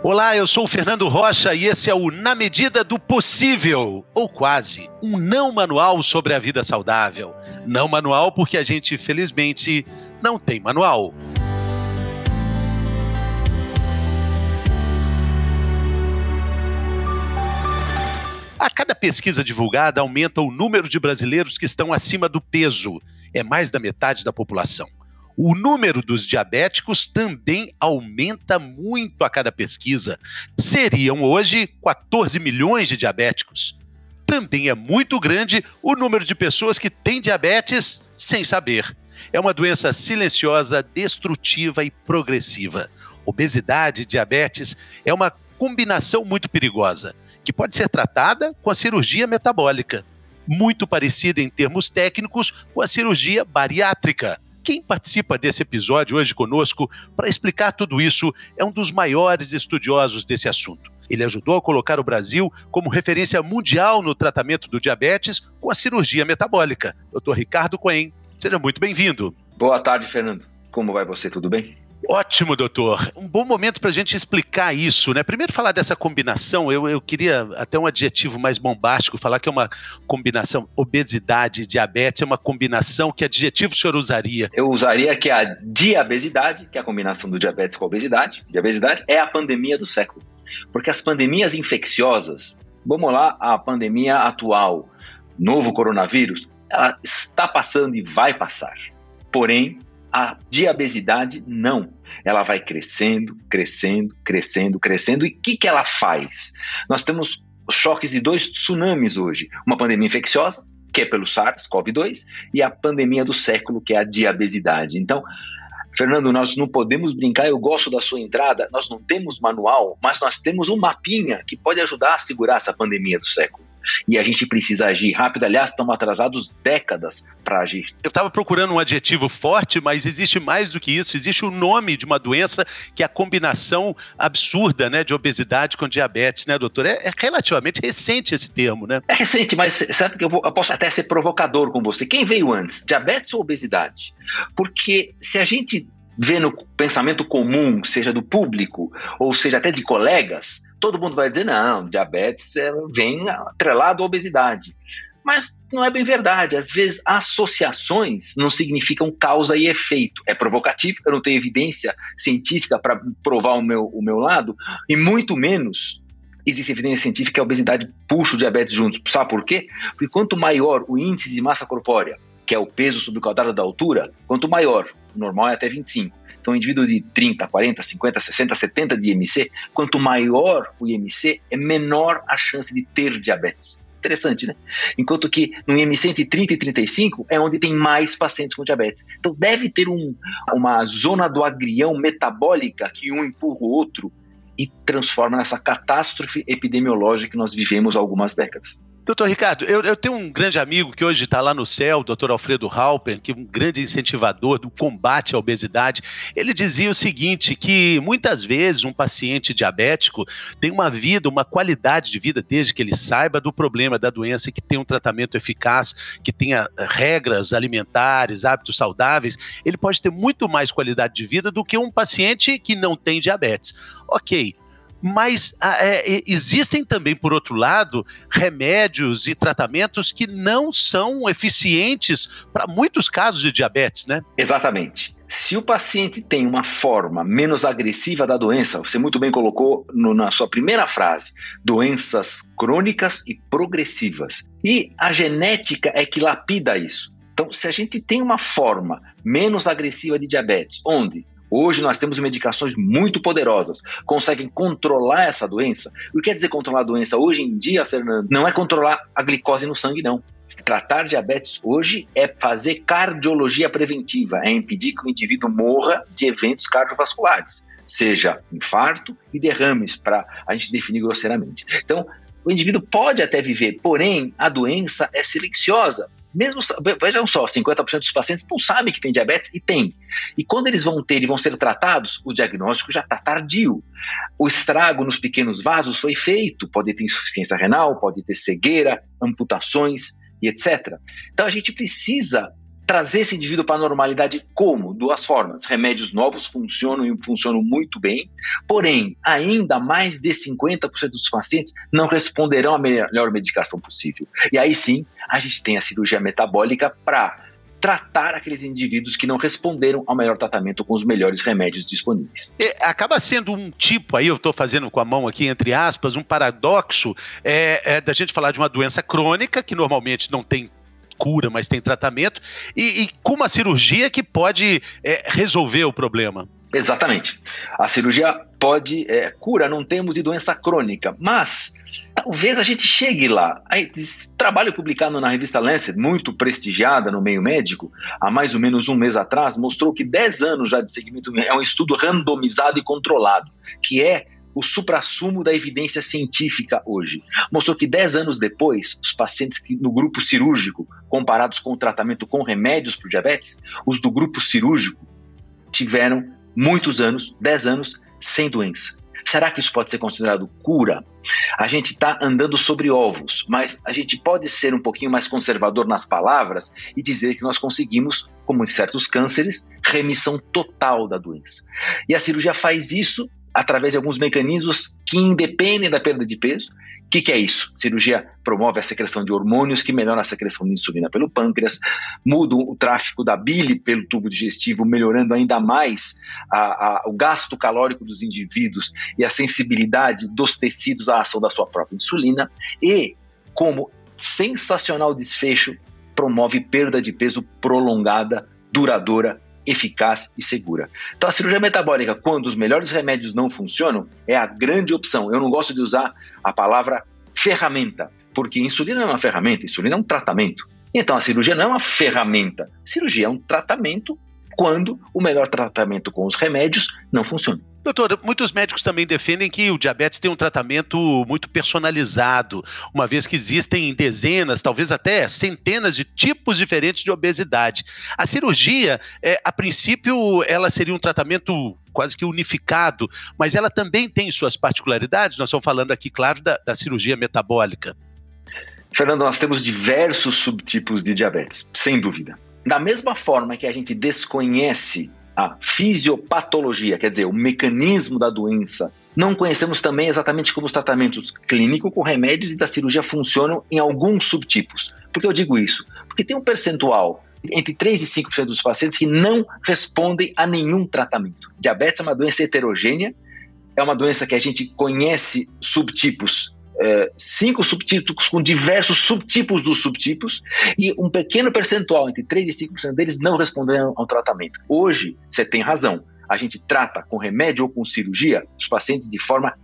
Olá, eu sou o Fernando Rocha e esse é o Na Medida do Possível, ou quase, um não manual sobre a vida saudável. Não manual porque a gente, felizmente, não tem manual. A cada pesquisa divulgada aumenta o número de brasileiros que estão acima do peso. É mais da metade da população. O número dos diabéticos também aumenta muito a cada pesquisa. Seriam hoje 14 milhões de diabéticos. Também é muito grande o número de pessoas que têm diabetes sem saber. É uma doença silenciosa, destrutiva e progressiva. Obesidade e diabetes é uma combinação muito perigosa, que pode ser tratada com a cirurgia metabólica, muito parecida em termos técnicos com a cirurgia bariátrica. Quem participa desse episódio hoje conosco para explicar tudo isso é um dos maiores estudiosos desse assunto. Ele ajudou a colocar o Brasil como referência mundial no tratamento do diabetes com a cirurgia metabólica. Dr. Ricardo Coen, seja muito bem-vindo. Boa tarde, Fernando. Como vai você? Tudo bem? Ótimo, doutor. Um bom momento para a gente explicar isso, né? Primeiro falar dessa combinação, eu, eu queria até um adjetivo mais bombástico, falar que é uma combinação obesidade e diabetes, é uma combinação, que adjetivo o senhor usaria? Eu usaria que a diabesidade, que é a combinação do diabetes com a obesidade, diabesidade, é a pandemia do século. Porque as pandemias infecciosas, vamos lá, a pandemia atual, novo coronavírus, ela está passando e vai passar. Porém, a diabesidade, não. Ela vai crescendo, crescendo, crescendo, crescendo. E o que, que ela faz? Nós temos choques de dois tsunamis hoje: uma pandemia infecciosa, que é pelo SARS-CoV-2, e a pandemia do século, que é a diabesidade. Então, Fernando, nós não podemos brincar, eu gosto da sua entrada, nós não temos manual, mas nós temos um mapinha que pode ajudar a segurar essa pandemia do século e a gente precisa agir rápido. Aliás, estamos atrasados décadas para agir. Eu estava procurando um adjetivo forte, mas existe mais do que isso. Existe o nome de uma doença que é a combinação absurda né, de obesidade com diabetes, né, doutor? É, é relativamente recente esse termo, né? É recente, mas sabe que eu, vou, eu posso até ser provocador com você. Quem veio antes, diabetes ou obesidade? Porque se a gente vê no pensamento comum, seja do público ou seja até de colegas, todo mundo vai dizer: não, diabetes é, vem atrelado à obesidade. Mas não é bem verdade. Às vezes, associações não significam causa e efeito. É provocativo, eu não tenho evidência científica para provar o meu, o meu lado, e muito menos existe evidência científica que a obesidade puxa o diabetes juntos. Sabe por quê? Porque quanto maior o índice de massa corpórea, que é o peso sobre o quadrado da altura, quanto maior, o normal é até 25, então, um indivíduo de 30, 40, 50, 60, 70 de IMC, quanto maior o IMC, é menor a chance de ter diabetes. Interessante, né? Enquanto que no IMC entre 30 e 35 é onde tem mais pacientes com diabetes. Então deve ter um, uma zona do agrião metabólica que um empurra o outro e transforma nessa catástrofe epidemiológica que nós vivemos há algumas décadas. Doutor Ricardo, eu, eu, tenho um grande amigo que hoje está lá no céu, o doutor Alfredo Halper, que é um grande incentivador do combate à obesidade. Ele dizia o seguinte: que muitas vezes um paciente diabético tem uma vida, uma qualidade de vida, desde que ele saiba do problema da doença, que tem um tratamento eficaz, que tenha regras alimentares, hábitos saudáveis, ele pode ter muito mais qualidade de vida do que um paciente que não tem diabetes. Ok mas ah, é, existem também, por outro lado, remédios e tratamentos que não são eficientes para muitos casos de diabetes, né? Exatamente. Se o paciente tem uma forma menos agressiva da doença, você muito bem colocou no, na sua primeira frase, doenças crônicas e progressivas. E a genética é que lapida isso. Então, se a gente tem uma forma menos agressiva de diabetes, onde Hoje nós temos medicações muito poderosas, conseguem controlar essa doença. O que quer dizer controlar a doença hoje em dia, Fernando? Não é controlar a glicose no sangue, não. Tratar diabetes hoje é fazer cardiologia preventiva, é impedir que o indivíduo morra de eventos cardiovasculares, seja infarto e derrames, para a gente definir grosseiramente. Então, o indivíduo pode até viver, porém a doença é silenciosa. Mesmo, vejam só, 50% dos pacientes não sabem que tem diabetes e tem. E quando eles vão ter e vão ser tratados, o diagnóstico já está tardio. O estrago nos pequenos vasos foi feito, pode ter insuficiência renal, pode ter cegueira, amputações e etc. Então a gente precisa trazer esse indivíduo para a normalidade como? Duas formas. Remédios novos funcionam e funcionam muito bem, porém, ainda mais de 50% dos pacientes não responderão à melhor medicação possível. E aí sim, a gente tem a cirurgia metabólica para tratar aqueles indivíduos que não responderam ao melhor tratamento com os melhores remédios disponíveis. E acaba sendo um tipo, aí eu estou fazendo com a mão aqui, entre aspas, um paradoxo é, é, da gente falar de uma doença crônica, que normalmente não tem cura, mas tem tratamento, e, e com uma cirurgia que pode é, resolver o problema. Exatamente. A cirurgia pode é, cura, não temos de doença crônica, mas talvez a gente chegue lá. Trabalho publicado na revista Lancet, muito prestigiada no meio médico, há mais ou menos um mês atrás, mostrou que 10 anos já de segmento é um estudo randomizado e controlado, que é o suprassumo da evidência científica hoje. Mostrou que 10 anos depois, os pacientes que, no grupo cirúrgico, comparados com o tratamento com remédios para o diabetes, os do grupo cirúrgico tiveram muitos anos, 10 anos, sem doença. Será que isso pode ser considerado cura? A gente está andando sobre ovos, mas a gente pode ser um pouquinho mais conservador nas palavras e dizer que nós conseguimos, como em certos cânceres, remissão total da doença. E a cirurgia faz isso através de alguns mecanismos que independem da perda de peso. O que, que, é isso? Cirurgia promove a secreção de hormônios que melhoram a secreção de insulina pelo pâncreas, mudam o tráfego da bile pelo tubo digestivo, melhorando ainda mais a, a, o gasto calórico dos indivíduos e a sensibilidade dos tecidos à ação da sua própria insulina. E, como sensacional desfecho, promove perda de peso prolongada, duradoura eficaz e segura. Então, a cirurgia metabólica, quando os melhores remédios não funcionam, é a grande opção. Eu não gosto de usar a palavra ferramenta, porque insulina não é uma ferramenta, insulina é um tratamento. Então, a cirurgia não é uma ferramenta, a cirurgia é um tratamento quando o melhor tratamento com os remédios não funciona. Doutor, muitos médicos também defendem que o diabetes tem um tratamento muito personalizado, uma vez que existem dezenas, talvez até centenas de tipos diferentes de obesidade. A cirurgia, é, a princípio, ela seria um tratamento quase que unificado, mas ela também tem suas particularidades. Nós estamos falando aqui, claro, da, da cirurgia metabólica. Fernando, nós temos diversos subtipos de diabetes, sem dúvida. Da mesma forma que a gente desconhece a fisiopatologia, quer dizer, o mecanismo da doença. Não conhecemos também exatamente como os tratamentos clínicos com remédios e da cirurgia funcionam em alguns subtipos. Por que eu digo isso? Porque tem um percentual entre 3 e 5% dos pacientes que não respondem a nenhum tratamento. Diabetes é uma doença heterogênea, é uma doença que a gente conhece subtipos é, cinco subtipos com diversos subtipos dos subtipos e um pequeno percentual, entre 3 e 5% deles, não responderam ao tratamento. Hoje, você tem razão, a gente trata com remédio ou com cirurgia os pacientes de forma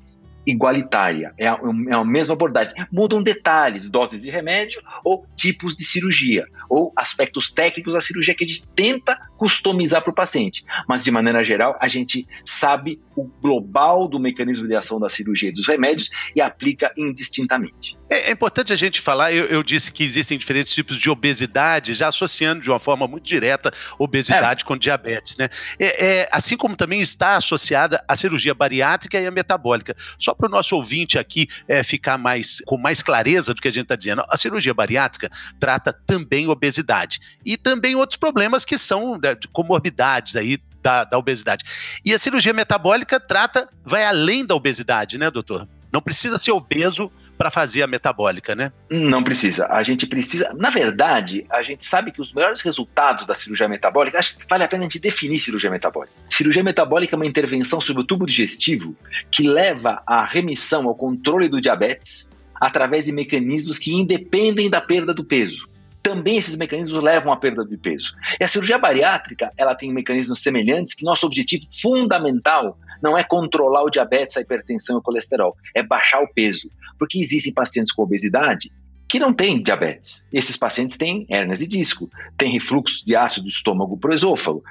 igualitária, é a, é a mesma abordagem. Mudam detalhes, doses de remédio ou tipos de cirurgia, ou aspectos técnicos da cirurgia que a gente tenta customizar para o paciente. Mas, de maneira geral, a gente sabe o global do mecanismo de ação da cirurgia e dos remédios e aplica indistintamente. É, é importante a gente falar, eu, eu, disse que existem diferentes tipos de obesidade, já associando de uma forma muito direta obesidade é. com diabetes, né? É, é, assim como também está associada a cirurgia bariátrica e a metabólica. Só para o nosso ouvinte aqui é, ficar mais com mais clareza do que a gente está dizendo, a cirurgia bariátrica trata também obesidade e também outros problemas que são né, comorbidades aí da, da obesidade. E a cirurgia metabólica trata, vai além da obesidade, né, doutor? Não precisa ser obeso para fazer a metabólica, né? Não precisa. A gente precisa. Na verdade, a gente sabe que os melhores resultados da cirurgia metabólica, acho que vale a pena a gente definir cirurgia metabólica. Cirurgia metabólica é uma intervenção sobre o tubo digestivo que leva à remissão, ao controle do diabetes, através de mecanismos que independem da perda do peso também esses mecanismos levam à perda de peso. E a cirurgia bariátrica, ela tem mecanismos semelhantes que nosso objetivo fundamental não é controlar o diabetes, a hipertensão e o colesterol, é baixar o peso. Porque existem pacientes com obesidade que não têm diabetes. Esses pacientes têm hernias de disco, têm refluxo de ácido do estômago para o esôfago,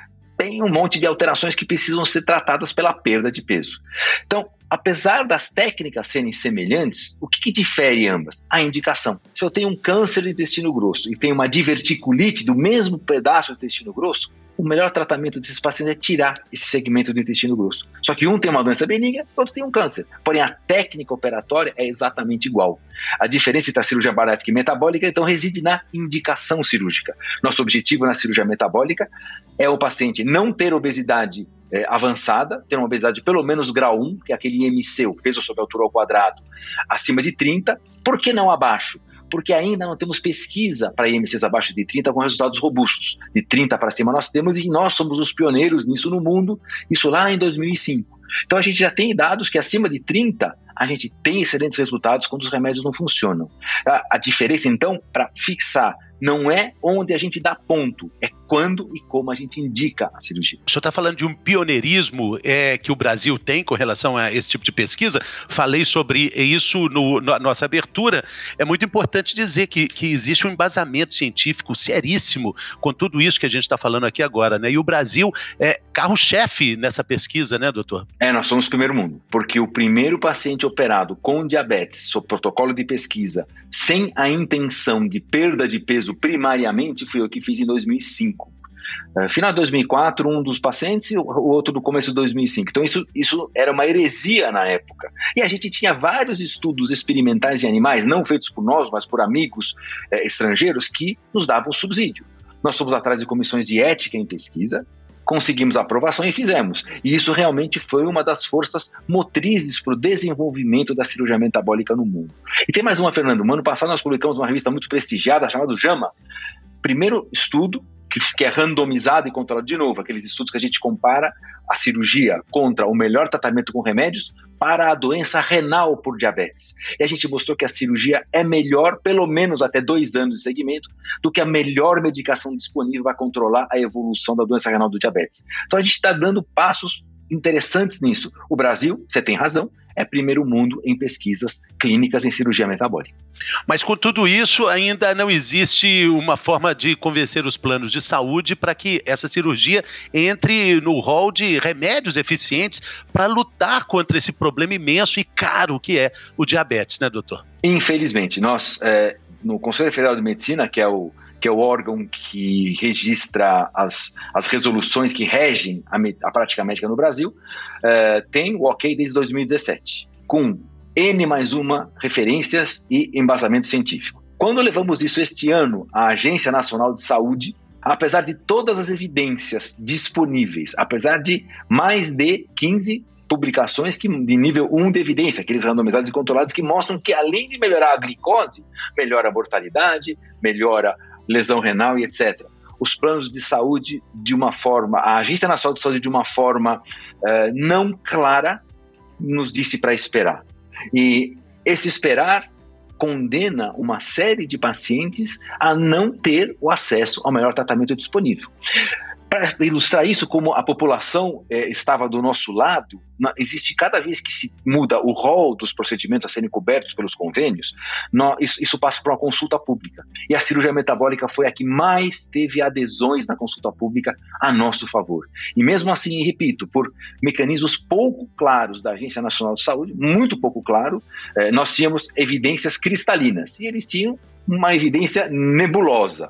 tem um monte de alterações que precisam ser tratadas pela perda de peso. Então, apesar das técnicas serem semelhantes, o que, que, difere ambas? A indicação. Se eu tenho um câncer do intestino grosso e tenho uma diverticulite do mesmo pedaço do intestino grosso, o melhor tratamento desses pacientes é tirar esse segmento do intestino grosso. Só que um tem uma doença benigna, outro tem um câncer. Porém, a técnica operatória é exatamente igual. A diferença entre a cirurgia bariátrica e metabólica, então, reside na indicação cirúrgica. Nosso objetivo na cirurgia metabólica é o paciente não ter obesidade é, avançada, ter uma obesidade de pelo menos grau 1, que é aquele IMC, o peso sobre a altura ao quadrado, acima de 30, por que não abaixo? Porque ainda não temos pesquisa para IMCs abaixo de 30 com resultados robustos. De 30 para cima nós temos e nós somos os pioneiros nisso no mundo, isso lá em 2005. Então a gente já tem dados que acima de 30 a gente tem excelentes resultados quando os remédios não funcionam. A, a diferença então para fixar não é onde a gente dá ponto, é quando e como a gente indica a cirurgia. O senhor está falando de um pioneirismo é, que o Brasil tem com relação a esse tipo de pesquisa. Falei sobre isso no, na nossa abertura. É muito importante dizer que, que existe um embasamento científico seríssimo com tudo isso que a gente está falando aqui agora, né? E o Brasil é carro-chefe nessa pesquisa, né, doutor? É, nós somos o primeiro mundo, porque o primeiro paciente operado com diabetes, sob protocolo de pesquisa, sem a intenção de perda de peso primariamente, fui eu que fiz em 2005. Uh, final de 2004, um dos pacientes e o outro do começo de 2005. Então, isso, isso era uma heresia na época. E a gente tinha vários estudos experimentais em animais, não feitos por nós, mas por amigos eh, estrangeiros, que nos davam subsídio. Nós fomos atrás de comissões de ética em pesquisa, conseguimos a aprovação e fizemos. E isso realmente foi uma das forças motrizes para o desenvolvimento da cirurgia metabólica no mundo. E tem mais uma, Fernando. No ano passado nós publicamos uma revista muito prestigiada chamada JAMA. Primeiro estudo que, é randomizado e controlado de novo, aqueles estudos que a gente compara a cirurgia contra o melhor tratamento com remédios para a doença renal por diabetes. E a gente mostrou que a cirurgia é melhor, pelo menos até dois anos de segmento, do que a melhor medicação disponível para controlar a evolução da doença renal do diabetes. Então a gente está dando passos interessantes nisso. O Brasil, você tem razão, é primeiro mundo em pesquisas clínicas em cirurgia metabólica. Mas com tudo isso, ainda não existe uma forma de convencer os planos de saúde para que essa cirurgia entre no rol de remédios eficientes para lutar contra esse problema imenso e caro que é o diabetes, né, doutor? Infelizmente, nós é, no Conselho Federal de Medicina, que é o que é o órgão que registra as, as resoluções que regem a, a prática médica no Brasil, uh, tem o ok desde 2017, com N mais uma referências e embasamento científico. Quando levamos isso este ano à Agência Nacional de Saúde, apesar de todas as evidências disponíveis, apesar de mais de 15 publicações que, de nível 1 de evidência, aqueles randomizados e controlados que mostram que além de melhorar a glicose, melhora a mortalidade, melhora lesão renal e etc. Os planos de saúde, de uma forma, a Agência Nacional de Saúde, de uma forma uh, não clara, nos disse para esperar. E esse esperar condena uma série de pacientes a não ter o acesso ao melhor tratamento disponível para ilustrar isso, como a população é, estava do nosso lado, na, existe cada vez que se muda o rol dos procedimentos a serem cobertos pelos convênios, isso, isso, passa para uma consulta pública. E a cirurgia metabólica foi a que mais teve adesões na consulta pública a nosso favor. E mesmo assim, repito, por mecanismos pouco claros da Agência Nacional de Saúde, muito pouco claro, é, nós tínhamos evidências cristalinas e eles tinham uma evidência nebulosa.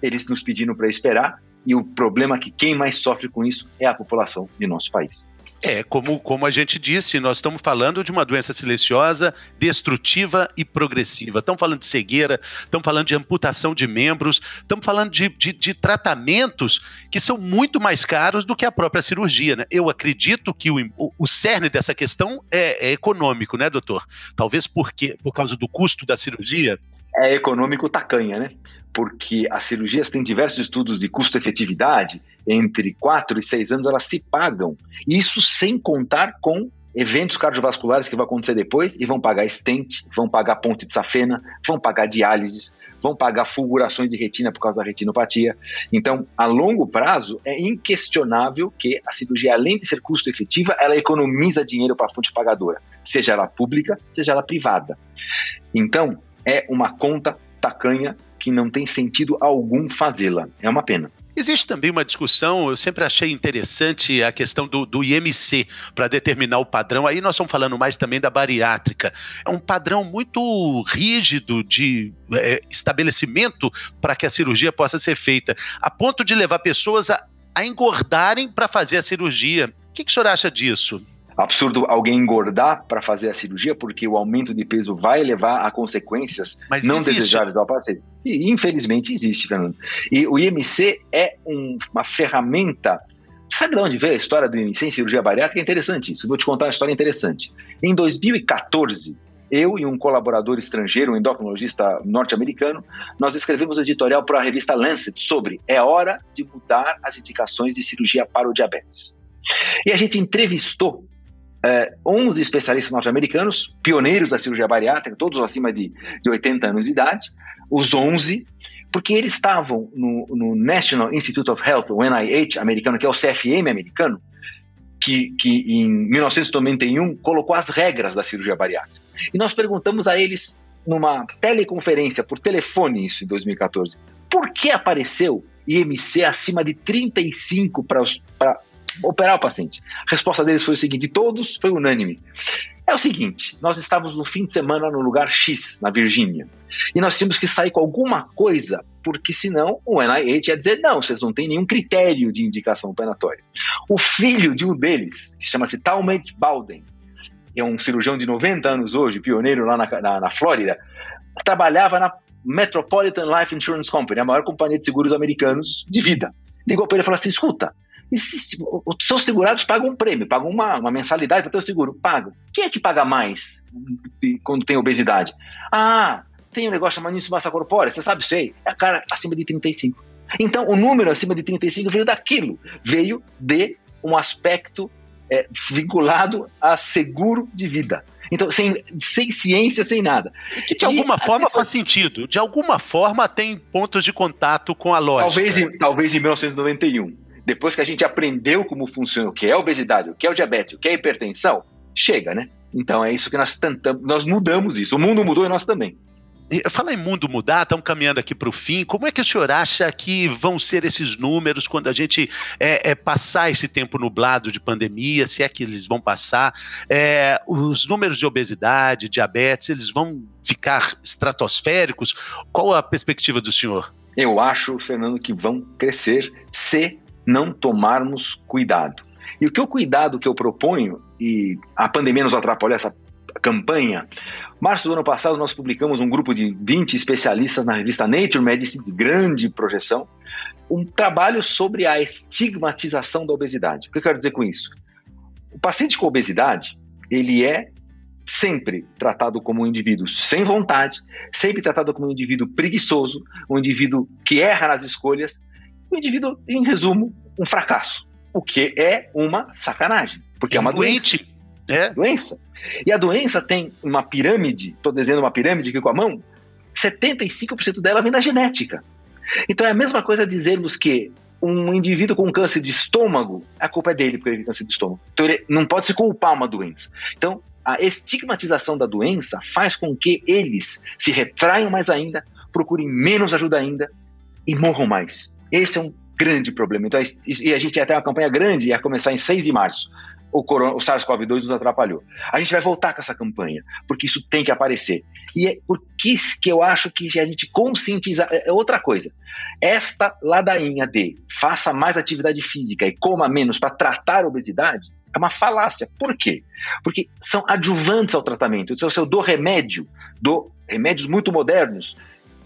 Eles nos pediram para esperar e o problema é que quem mais sofre com isso é a população de nosso país. É, como, como a gente disse, nós estamos falando de uma doença silenciosa, destrutiva e progressiva. Estamos falando de cegueira, estamos falando de amputação de membros, estamos falando de, de, de, tratamentos que são muito mais caros do que a própria cirurgia. Né? Eu acredito que o, o, cerne dessa questão é, é, econômico, né, doutor? Talvez porque, por causa do custo da cirurgia. É econômico tacanha, né? porque as cirurgias têm diversos estudos de custo-efetividade, entre 4 e 6 anos elas se pagam. Isso sem contar com eventos cardiovasculares que vão acontecer depois e vão pagar stent, vão pagar ponte de safena, vão pagar diálise, vão pagar fulgurações de retina por causa da retinopatia. Então, a longo prazo, é inquestionável que a cirurgia, além de ser custo efetiva, ela economiza dinheiro para a fonte pagadora, seja ela pública, seja ela privada. Então, é uma conta tacanha que não tem sentido algum fazê-la. É uma pena. Existe também uma discussão, eu sempre achei interessante a questão do, do IMC para determinar o padrão. Aí nós estamos falando mais também da bariátrica. É um padrão muito rígido de é, estabelecimento para que a cirurgia possa ser feita, a ponto de levar pessoas a a engordarem para fazer a cirurgia. O que, que o senhor acha disso? Absurdo alguém engordar para fazer a cirurgia, porque o aumento de peso vai levar a consequências Mas não existe. desejáveis ao paciente. E infelizmente existe, Fernando. E o IMC é um, uma ferramenta. Sabe de onde veio a história do IMC em cirurgia bariátrica? É interessante isso. Vou te contar uma história interessante. Em 2014, eu e um colaborador estrangeiro, um endocrinologista norte-americano, nós escrevemos um editorial para a revista Lancet sobre é hora de mudar as indicações de cirurgia para o diabetes. E a gente entrevistou é, 11 especialistas norte-americanos, pioneiros da cirurgia bariátrica, todos acima de, de 80 anos de idade, os 11, porque eles estavam no, no National Institute of Health, o NIH americano, que é o CFM americano, que, que em 1991 colocou as regras da cirurgia bariátrica. E nós perguntamos a eles numa teleconferência por telefone, isso em 2014, por que apareceu IMC acima de 35 para operar o paciente. A resposta deles foi o seguinte: todos foi unânime. É o seguinte, nós estávamos no fim de semana no lugar X, na Virgínia, e nós tínhamos que sair com alguma coisa, porque senão o NIH ia dizer, não, vocês não têm nenhum critério de indicação operatória. O filho de um deles, que chama-se Talmage Bowden, é um cirurgião de 90 anos hoje, pioneiro lá na, na, na Flórida, trabalhava na Metropolitan Life Insurance Company, a maior companhia de seguros americanos de vida. Ligou para ele e falou assim, escuta, e se, os seus segurados pagam um prêmio, pagam uma, uma mensalidade para ter o seguro. Pagam. Quem é que paga mais quando tem obesidade? Ah, tem um negócio chamado isso massa corpórea, você sabe, sei. É a cara acima de 35. Então, o número acima de 35 veio daquilo. Veio de um aspecto é, vinculado a seguro de vida. Então, sem, sem ciência, sem nada. Que de alguma e, forma assim, faz sentido. De alguma forma tem pontos de contato com a lógica. Talvez, talvez em 1991 depois que a gente aprendeu como funciona o que é a obesidade, o que é o diabetes, o que é a hipertensão, chega, né? Então é isso que nós tentamos, nós mudamos isso. O mundo mudou e nós também. Fala em mundo mudar, estamos caminhando aqui para o fim. Como é que o senhor acha que vão ser esses números quando a gente é, é, passar esse tempo nublado de pandemia, se é que eles vão passar? É, os números de obesidade, diabetes, eles vão ficar estratosféricos? Qual a perspectiva do senhor? Eu acho, Fernando, que vão crescer se não tomarmos cuidado. E o que o cuidado que eu proponho, e a pandemia nos atrapalhou essa campanha, março do ano passado nós publicamos um grupo de 20 especialistas na revista Nature Medicine, de grande projeção, um trabalho sobre a estigmatização da obesidade. O que eu quero dizer com isso? O paciente com obesidade, ele é sempre tratado como um indivíduo sem vontade, sempre tratado como um indivíduo preguiçoso, um indivíduo que erra nas escolhas, o indivíduo, em resumo, um fracasso. O que é uma sacanagem, porque é, é uma doente. doença. É. Doença. E a doença tem uma pirâmide, estou desenhando uma pirâmide aqui com a mão, 75% dela vem da genética. Então é a mesma coisa dizermos que um indivíduo com câncer de estômago, a culpa é dele porque ele tem câncer de estômago. Então ele não pode se culpar uma doença. Então a estigmatização da doença faz com que eles se retraiam mais ainda, procurem menos ajuda ainda e morram mais. Esse é um grande problema. Então, e a gente ia ter uma campanha grande, ia começar em 6 de março. O, o SARS-CoV-2 nos atrapalhou. A gente vai voltar com essa campanha, porque isso tem que aparecer. E é por que, que eu acho que a gente conscientizar. É, é outra coisa. Esta ladainha de faça mais atividade física e coma menos para tratar a obesidade é uma falácia. Por quê? Porque são adjuvantes ao tratamento. Então, se eu dou remédio, dou remédios muito modernos,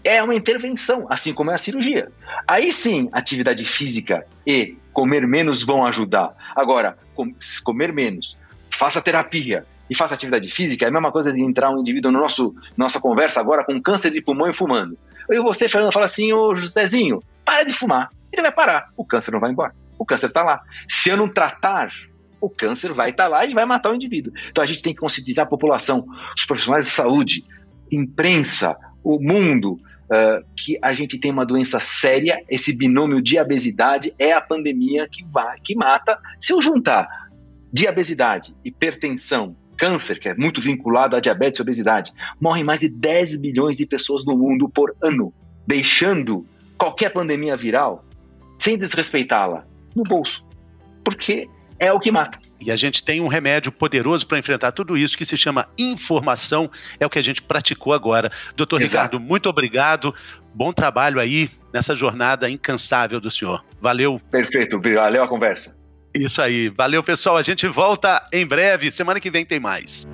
é uma intervenção, assim como é a cirurgia. Aí sim, atividade física e comer menos vão ajudar. Agora, com, comer menos, faça terapia e faça atividade física, é a mesma coisa de entrar um indivíduo no nosso nossa conversa agora com câncer de pulmão e fumando. E você, Fernando, fala assim, ô Josézinho, para de fumar. Ele vai parar. O câncer não vai embora. O câncer está lá. Se eu não tratar, o câncer vai estar tá lá e vai matar o indivíduo. Então a gente tem que conscientizar a população, os profissionais de saúde, imprensa, o mundo, uh, que a gente tem uma doença séria, esse binômio diabesidade é a pandemia que, vai, que mata. Se eu juntar diabesidade, hipertensão, câncer, que é muito vinculado à diabetes e obesidade, morrem mais de 10 bilhões de pessoas no mundo por ano, deixando qualquer pandemia viral, sem desrespeitá-la, no bolso. Porque é o que mata. E a gente tem um remédio poderoso para enfrentar tudo isso que se chama informação, é o que a gente praticou agora. Doutor Exato. Ricardo, muito obrigado. Bom trabalho aí nessa jornada incansável do senhor. Valeu. Perfeito, valeu a conversa. Isso aí. Valeu, pessoal. A gente volta em breve. Semana que vem tem mais.